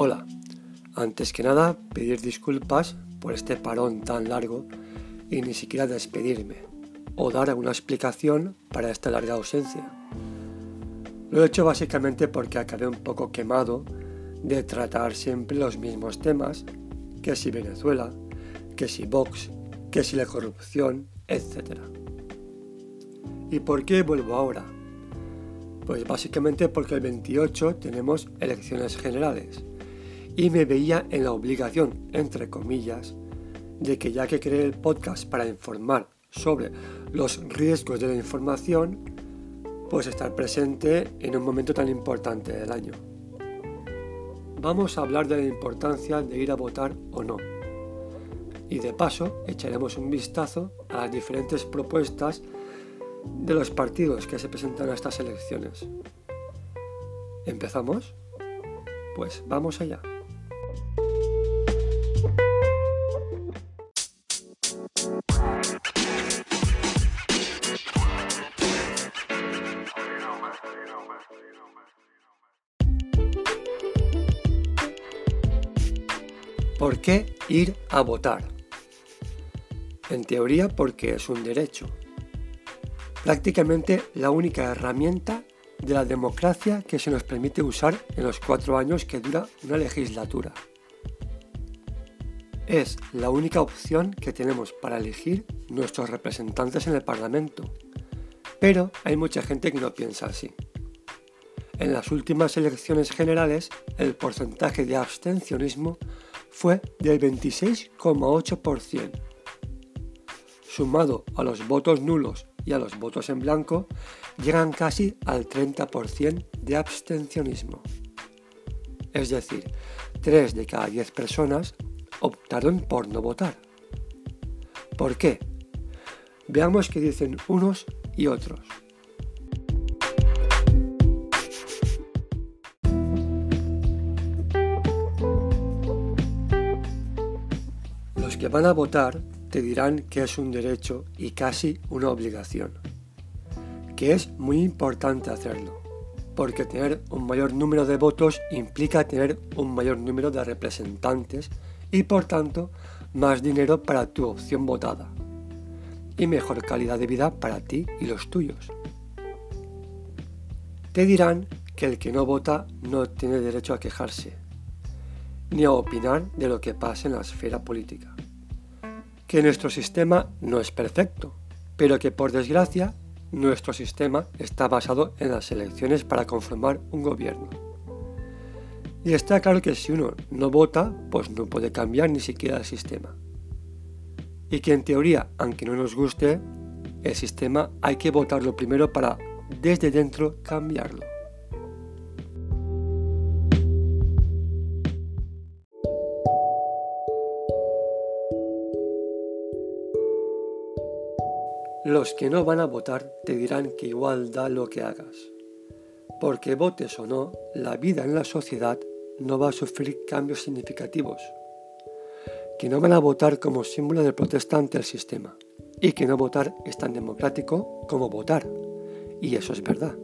Hola, antes que nada pedir disculpas por este parón tan largo y ni siquiera despedirme o dar alguna explicación para esta larga ausencia. Lo he hecho básicamente porque acabé un poco quemado de tratar siempre los mismos temas, que si Venezuela, que si Vox, que si la corrupción, etc. ¿Y por qué vuelvo ahora? Pues básicamente porque el 28 tenemos elecciones generales y me veía en la obligación, entre comillas, de que ya que creé el podcast para informar sobre los riesgos de la información, pues estar presente en un momento tan importante del año. Vamos a hablar de la importancia de ir a votar o no. Y de paso echaremos un vistazo a las diferentes propuestas de los partidos que se presentan a estas elecciones. ¿Empezamos? Pues vamos allá. Qué ir a votar? En teoría porque es un derecho. Prácticamente la única herramienta de la democracia que se nos permite usar en los cuatro años que dura una legislatura. Es la única opción que tenemos para elegir nuestros representantes en el Parlamento. Pero hay mucha gente que no piensa así. En las últimas elecciones generales, el porcentaje de abstencionismo fue del 26,8%. Sumado a los votos nulos y a los votos en blanco, llegan casi al 30% de abstencionismo. Es decir, 3 de cada 10 personas optaron por no votar. ¿Por qué? Veamos qué dicen unos y otros. Que van a votar te dirán que es un derecho y casi una obligación, que es muy importante hacerlo, porque tener un mayor número de votos implica tener un mayor número de representantes y por tanto más dinero para tu opción votada y mejor calidad de vida para ti y los tuyos. Te dirán que el que no vota no tiene derecho a quejarse, ni a opinar de lo que pasa en la esfera política que nuestro sistema no es perfecto, pero que por desgracia nuestro sistema está basado en las elecciones para conformar un gobierno. Y está claro que si uno no vota, pues no puede cambiar ni siquiera el sistema. Y que en teoría, aunque no nos guste, el sistema hay que votarlo primero para desde dentro cambiarlo. Los que no van a votar te dirán que igual da lo que hagas. Porque votes o no, la vida en la sociedad no va a sufrir cambios significativos. Que no van a votar como símbolo de protesta ante el sistema. Y que no votar es tan democrático como votar. Y eso es verdad.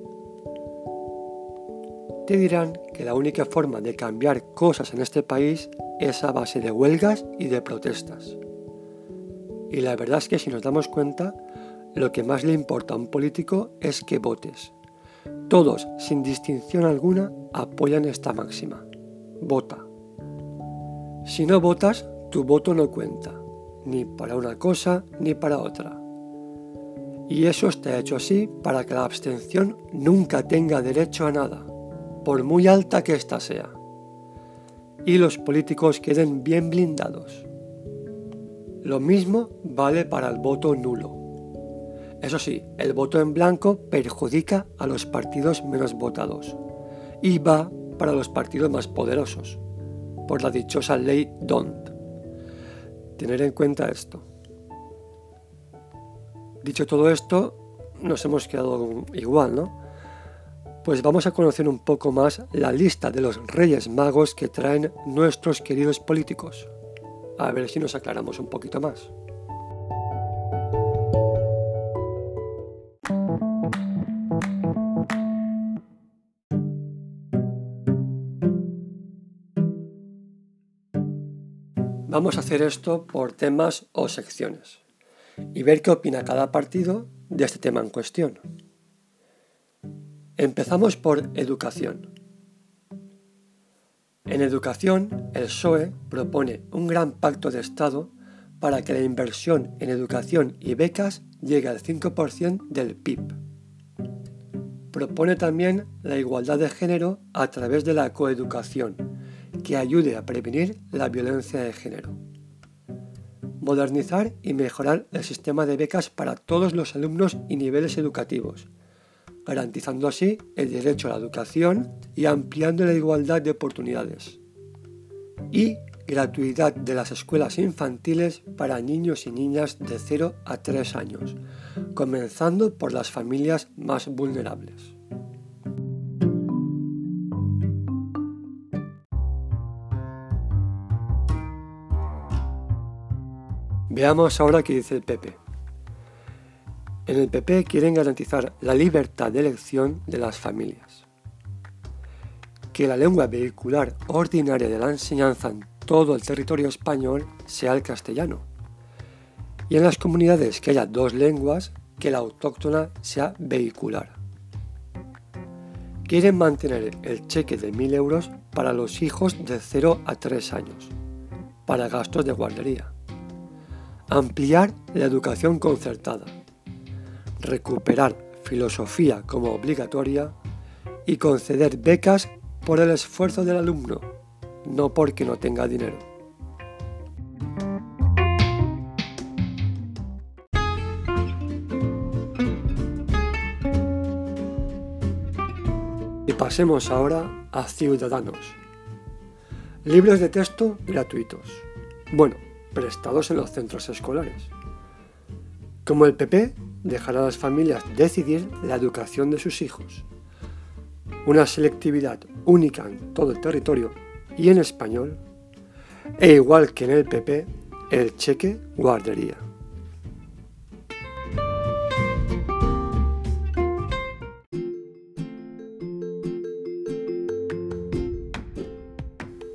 Te dirán que la única forma de cambiar cosas en este país es a base de huelgas y de protestas. Y la verdad es que si nos damos cuenta, lo que más le importa a un político es que votes. Todos, sin distinción alguna, apoyan esta máxima. Vota. Si no votas, tu voto no cuenta, ni para una cosa ni para otra. Y eso está hecho así para que la abstención nunca tenga derecho a nada, por muy alta que ésta sea. Y los políticos queden bien blindados. Lo mismo vale para el voto nulo. Eso sí, el voto en blanco perjudica a los partidos menos votados y va para los partidos más poderosos, por la dichosa ley DONT. Tener en cuenta esto. Dicho todo esto, nos hemos quedado igual, ¿no? Pues vamos a conocer un poco más la lista de los reyes magos que traen nuestros queridos políticos. A ver si nos aclaramos un poquito más. Vamos a hacer esto por temas o secciones y ver qué opina cada partido de este tema en cuestión. Empezamos por educación. En educación, el PSOE propone un gran pacto de Estado para que la inversión en educación y becas llegue al 5% del PIB. Propone también la igualdad de género a través de la coeducación, que ayude a prevenir la violencia de género. Modernizar y mejorar el sistema de becas para todos los alumnos y niveles educativos, garantizando así el derecho a la educación y ampliando la igualdad de oportunidades. Y gratuidad de las escuelas infantiles para niños y niñas de 0 a 3 años, comenzando por las familias más vulnerables. Veamos ahora qué dice el PP. En el PP quieren garantizar la libertad de elección de las familias. Que la lengua vehicular ordinaria de la enseñanza en todo el territorio español sea el castellano. Y en las comunidades que haya dos lenguas, que la autóctona sea vehicular. Quieren mantener el cheque de 1.000 euros para los hijos de 0 a 3 años, para gastos de guardería. Ampliar la educación concertada recuperar filosofía como obligatoria y conceder becas por el esfuerzo del alumno, no porque no tenga dinero. Y pasemos ahora a Ciudadanos. Libros de texto gratuitos. Bueno, prestados en los centros escolares. Como el PP dejar a las familias decidir la educación de sus hijos. Una selectividad única en todo el territorio y en español, e igual que en el PP, el cheque guardería.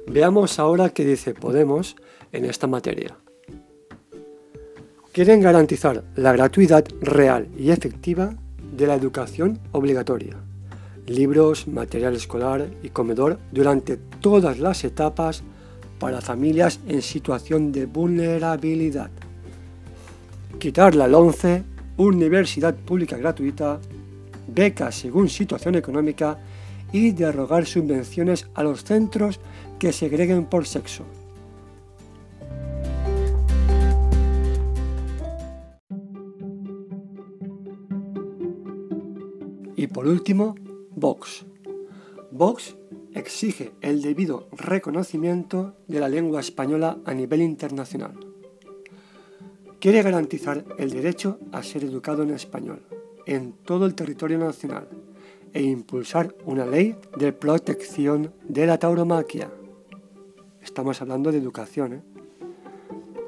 Veamos ahora qué dice Podemos en esta materia quieren garantizar la gratuidad real y efectiva de la educación obligatoria, libros, material escolar y comedor durante todas las etapas para familias en situación de vulnerabilidad. Quitar la LONCE, universidad pública gratuita, becas según situación económica y derrogar subvenciones a los centros que segreguen por sexo. Por último, Vox. Vox exige el debido reconocimiento de la lengua española a nivel internacional. Quiere garantizar el derecho a ser educado en español en todo el territorio nacional e impulsar una ley de protección de la tauromaquia. Estamos hablando de educación. ¿eh?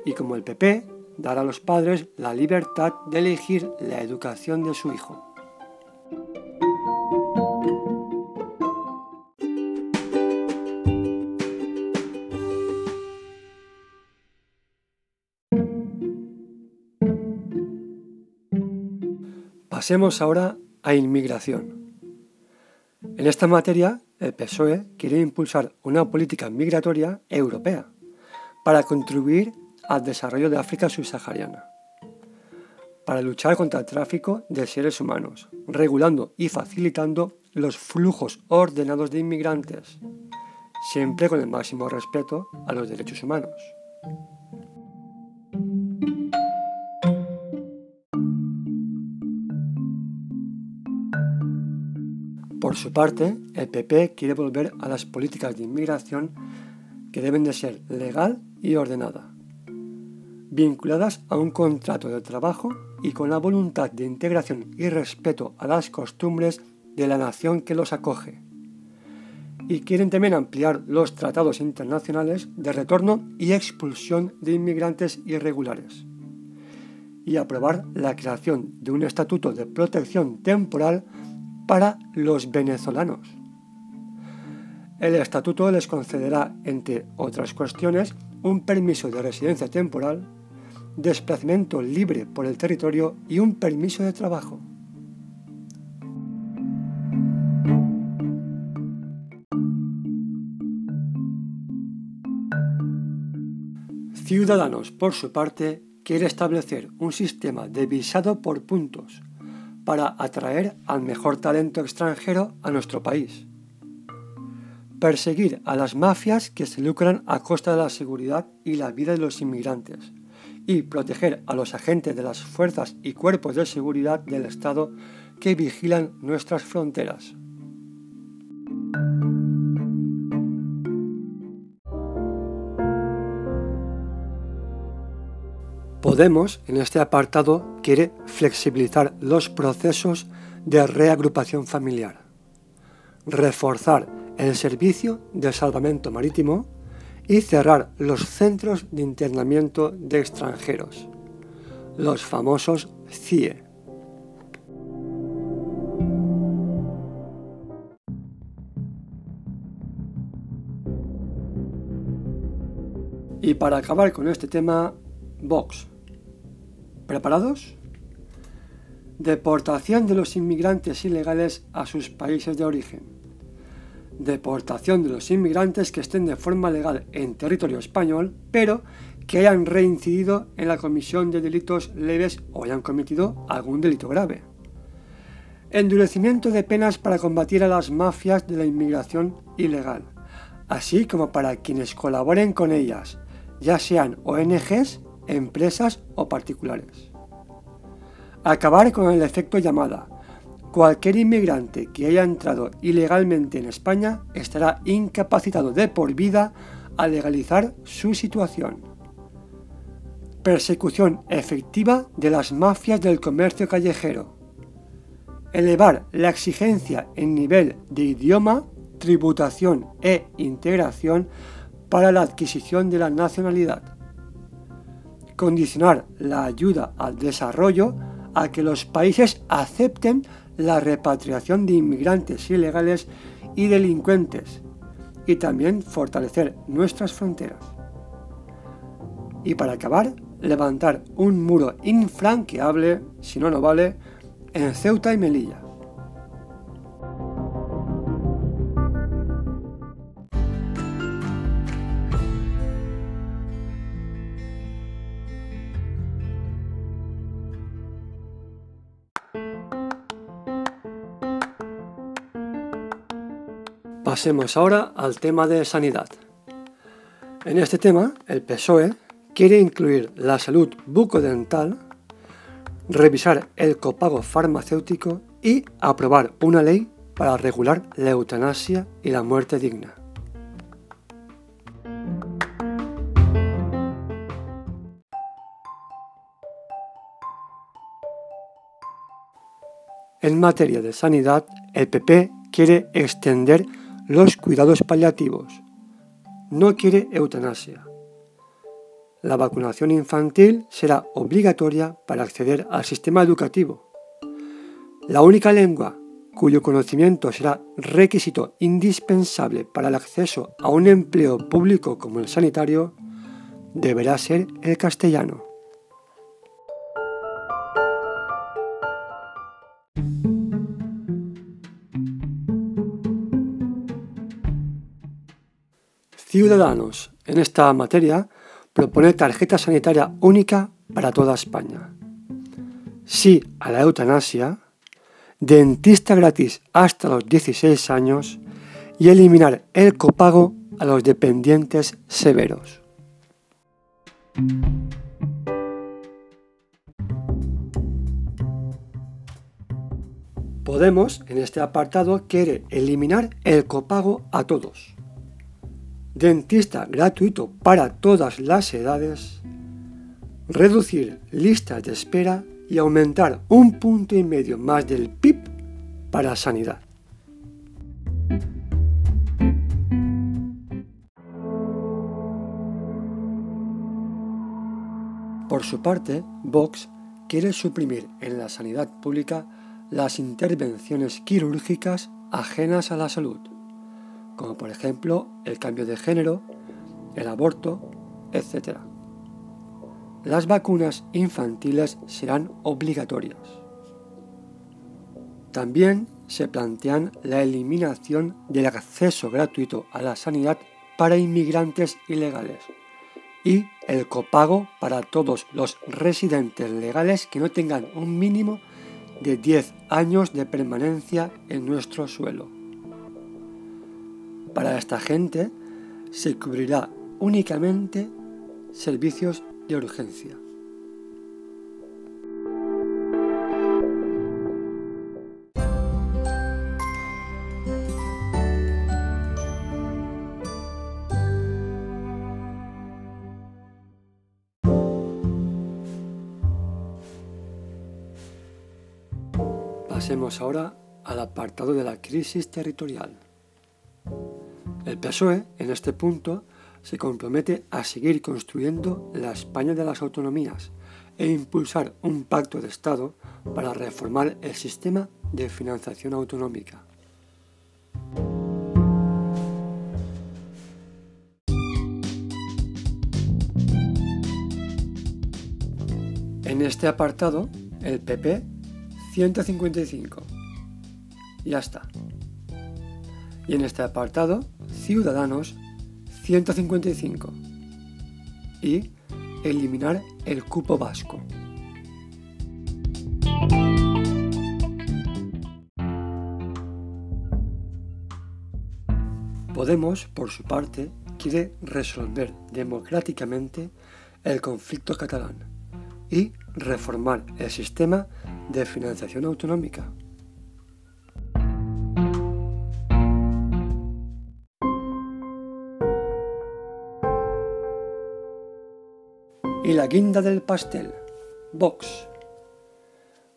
Y como el PP, dar a los padres la libertad de elegir la educación de su hijo. Pasemos ahora a inmigración. En esta materia, el PSOE quiere impulsar una política migratoria europea para contribuir al desarrollo de África subsahariana, para luchar contra el tráfico de seres humanos, regulando y facilitando los flujos ordenados de inmigrantes, siempre con el máximo respeto a los derechos humanos. Por su parte, el PP quiere volver a las políticas de inmigración que deben de ser legal y ordenada, vinculadas a un contrato de trabajo y con la voluntad de integración y respeto a las costumbres de la nación que los acoge. Y quieren también ampliar los tratados internacionales de retorno y expulsión de inmigrantes irregulares y aprobar la creación de un estatuto de protección temporal para los venezolanos. El estatuto les concederá, entre otras cuestiones, un permiso de residencia temporal, desplazamiento libre por el territorio y un permiso de trabajo. Ciudadanos, por su parte, quiere establecer un sistema de visado por puntos para atraer al mejor talento extranjero a nuestro país. Perseguir a las mafias que se lucran a costa de la seguridad y la vida de los inmigrantes y proteger a los agentes de las fuerzas y cuerpos de seguridad del Estado que vigilan nuestras fronteras. Podemos, en este apartado, quiere flexibilizar los procesos de reagrupación familiar, reforzar el servicio de salvamento marítimo y cerrar los centros de internamiento de extranjeros, los famosos CIE. Y para acabar con este tema, Vox ¿Preparados? Deportación de los inmigrantes ilegales a sus países de origen. Deportación de los inmigrantes que estén de forma legal en territorio español, pero que hayan reincidido en la comisión de delitos leves o hayan cometido algún delito grave. Endurecimiento de penas para combatir a las mafias de la inmigración ilegal, así como para quienes colaboren con ellas, ya sean ONGs empresas o particulares. Acabar con el efecto llamada. Cualquier inmigrante que haya entrado ilegalmente en España estará incapacitado de por vida a legalizar su situación. Persecución efectiva de las mafias del comercio callejero. Elevar la exigencia en nivel de idioma, tributación e integración para la adquisición de la nacionalidad condicionar la ayuda al desarrollo a que los países acepten la repatriación de inmigrantes ilegales y delincuentes y también fortalecer nuestras fronteras. Y para acabar, levantar un muro infranqueable, si no, no vale, en Ceuta y Melilla. Pasemos ahora al tema de sanidad. En este tema, el PSOE quiere incluir la salud bucodental, revisar el copago farmacéutico y aprobar una ley para regular la eutanasia y la muerte digna. En materia de sanidad, el PP quiere extender los cuidados paliativos. No quiere eutanasia. La vacunación infantil será obligatoria para acceder al sistema educativo. La única lengua cuyo conocimiento será requisito indispensable para el acceso a un empleo público como el sanitario deberá ser el castellano. Ciudadanos, en esta materia, propone tarjeta sanitaria única para toda España. Sí a la eutanasia, dentista gratis hasta los 16 años y eliminar el copago a los dependientes severos. Podemos, en este apartado, quiere eliminar el copago a todos dentista gratuito para todas las edades, reducir listas de espera y aumentar un punto y medio más del PIB para sanidad. Por su parte, Vox quiere suprimir en la sanidad pública las intervenciones quirúrgicas ajenas a la salud como por ejemplo el cambio de género, el aborto, etc. Las vacunas infantiles serán obligatorias. También se plantean la eliminación del acceso gratuito a la sanidad para inmigrantes ilegales y el copago para todos los residentes legales que no tengan un mínimo de 10 años de permanencia en nuestro suelo. Para esta gente se cubrirá únicamente servicios de urgencia. Pasemos ahora al apartado de la crisis territorial. El PSOE, en este punto, se compromete a seguir construyendo la España de las autonomías e impulsar un pacto de Estado para reformar el sistema de financiación autonómica. En este apartado, el PP 155. Ya está. Y en este apartado, Ciudadanos 155. Y eliminar el cupo vasco. Podemos, por su parte, quiere resolver democráticamente el conflicto catalán y reformar el sistema de financiación autonómica. Guinda del pastel, Vox.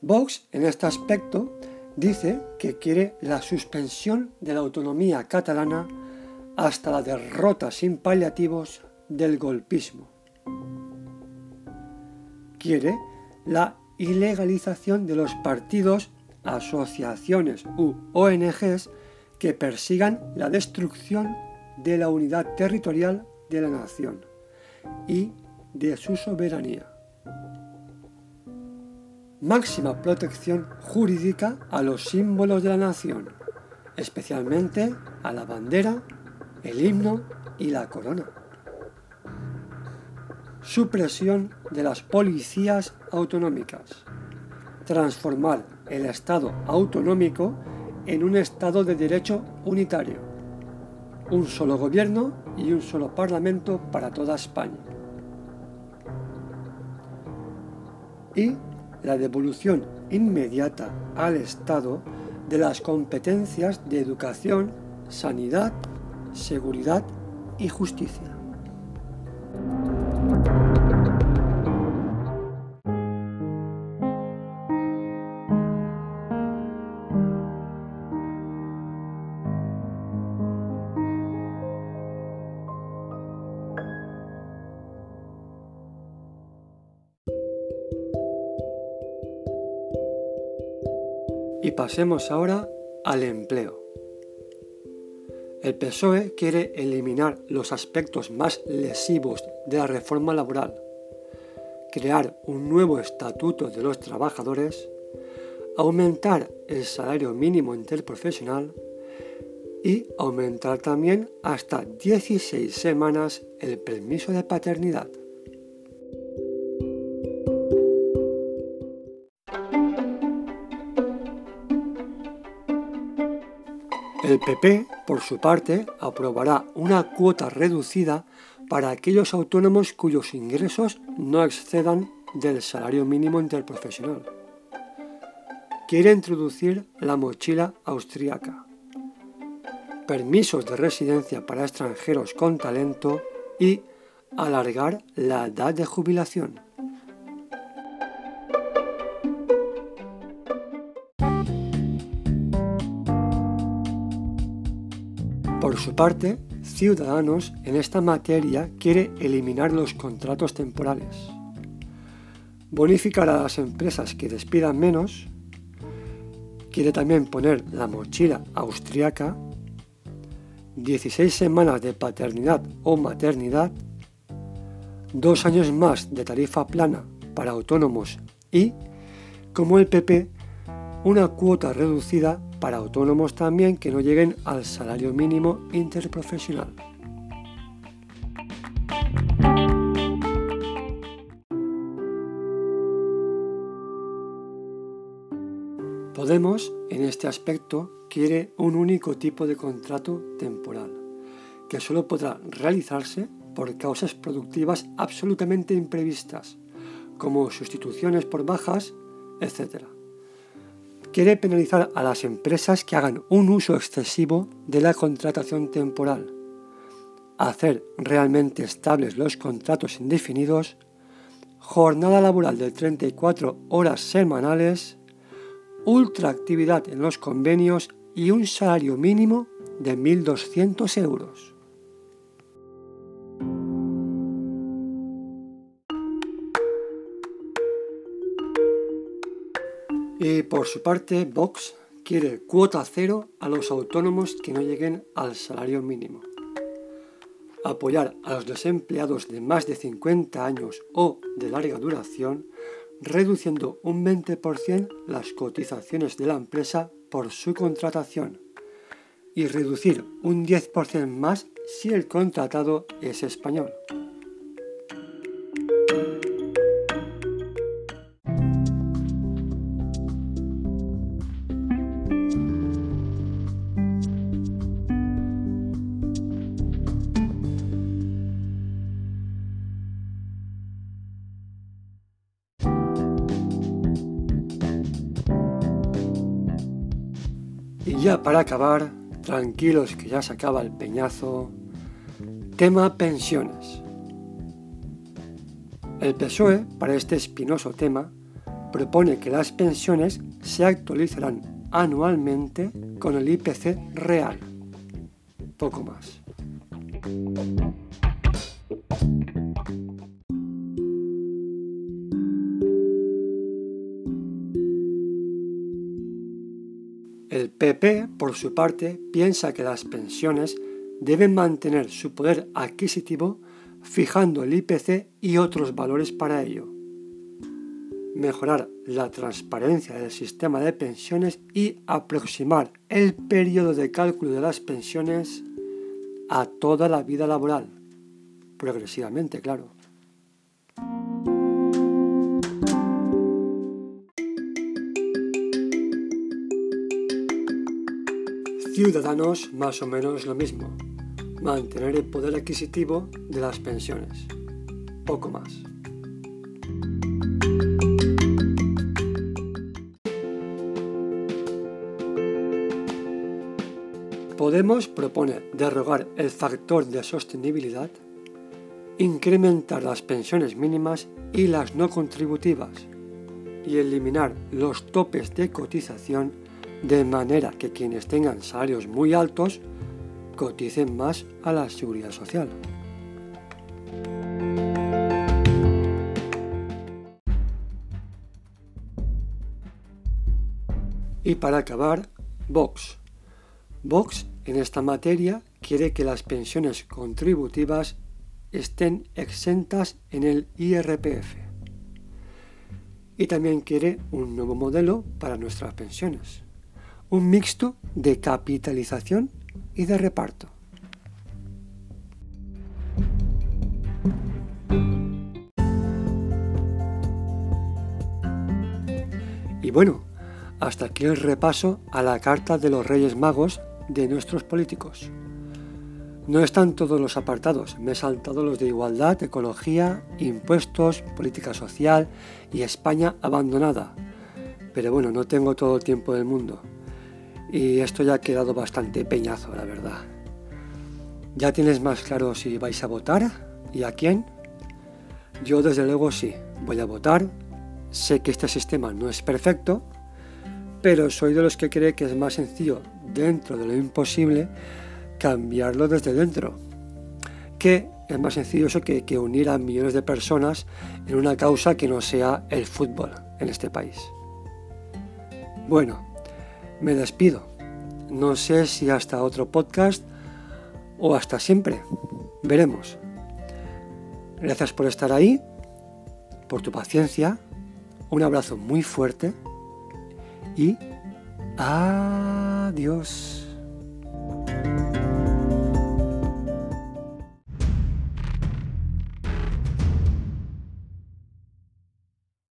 Vox, en este aspecto, dice que quiere la suspensión de la autonomía catalana hasta la derrota sin paliativos del golpismo. Quiere la ilegalización de los partidos, asociaciones u ONGs que persigan la destrucción de la unidad territorial de la nación y de su soberanía. Máxima protección jurídica a los símbolos de la nación, especialmente a la bandera, el himno y la corona supresión de las policías autonómicas, transformar el Estado autonómico en un Estado de derecho unitario, un solo gobierno y un solo parlamento para toda España. Y la devolución inmediata al Estado de las competencias de educación, sanidad, seguridad y justicia. Pasemos ahora al empleo. El PSOE quiere eliminar los aspectos más lesivos de la reforma laboral, crear un nuevo estatuto de los trabajadores, aumentar el salario mínimo interprofesional y aumentar también hasta 16 semanas el permiso de paternidad. El PP, por su parte, aprobará una cuota reducida para aquellos autónomos cuyos ingresos no excedan del salario mínimo interprofesional. Quiere introducir la mochila austríaca, permisos de residencia para extranjeros con talento y alargar la edad de jubilación. Su parte, Ciudadanos en esta materia quiere eliminar los contratos temporales, bonificar a las empresas que despidan menos, quiere también poner la mochila austriaca, 16 semanas de paternidad o maternidad, dos años más de tarifa plana para autónomos y, como el PP, una cuota reducida para autónomos también que no lleguen al salario mínimo interprofesional. Podemos, en este aspecto, quiere un único tipo de contrato temporal, que solo podrá realizarse por causas productivas absolutamente imprevistas, como sustituciones por bajas, etc. Quiere penalizar a las empresas que hagan un uso excesivo de la contratación temporal, hacer realmente estables los contratos indefinidos, jornada laboral de 34 horas semanales, ultraactividad en los convenios y un salario mínimo de 1.200 euros. Y por su parte, Vox quiere cuota cero a los autónomos que no lleguen al salario mínimo. Apoyar a los desempleados de más de 50 años o de larga duración reduciendo un 20% las cotizaciones de la empresa por su contratación y reducir un 10% más si el contratado es español. Para acabar, tranquilos que ya se acaba el peñazo, tema pensiones. El PSOE, para este espinoso tema, propone que las pensiones se actualizarán anualmente con el IPC real. Poco más. PP, por su parte, piensa que las pensiones deben mantener su poder adquisitivo fijando el IPC y otros valores para ello. Mejorar la transparencia del sistema de pensiones y aproximar el periodo de cálculo de las pensiones a toda la vida laboral, progresivamente, claro. Ciudadanos más o menos lo mismo. Mantener el poder adquisitivo de las pensiones. Poco más. Podemos propone derrogar el factor de sostenibilidad, incrementar las pensiones mínimas y las no contributivas y eliminar los topes de cotización de manera que quienes tengan salarios muy altos coticen más a la seguridad social. Y para acabar, Vox. Vox en esta materia quiere que las pensiones contributivas estén exentas en el IRPF. Y también quiere un nuevo modelo para nuestras pensiones un mixto de capitalización y de reparto. Y bueno, hasta aquí el repaso a la carta de los Reyes Magos de nuestros políticos. No están todos los apartados, me he saltado los de igualdad, ecología, impuestos, política social y España abandonada. Pero bueno, no tengo todo el tiempo del mundo. Y esto ya ha quedado bastante peñazo, la verdad. ¿Ya tienes más claro si vais a votar y a quién? Yo desde luego sí, voy a votar. Sé que este sistema no es perfecto, pero soy de los que cree que es más sencillo, dentro de lo imposible, cambiarlo desde dentro. Que es más sencillo eso que, que unir a millones de personas en una causa que no sea el fútbol en este país. Bueno, me despido. No sé si hasta otro podcast o hasta siempre. Veremos. Gracias por estar ahí, por tu paciencia, un abrazo muy fuerte y adiós.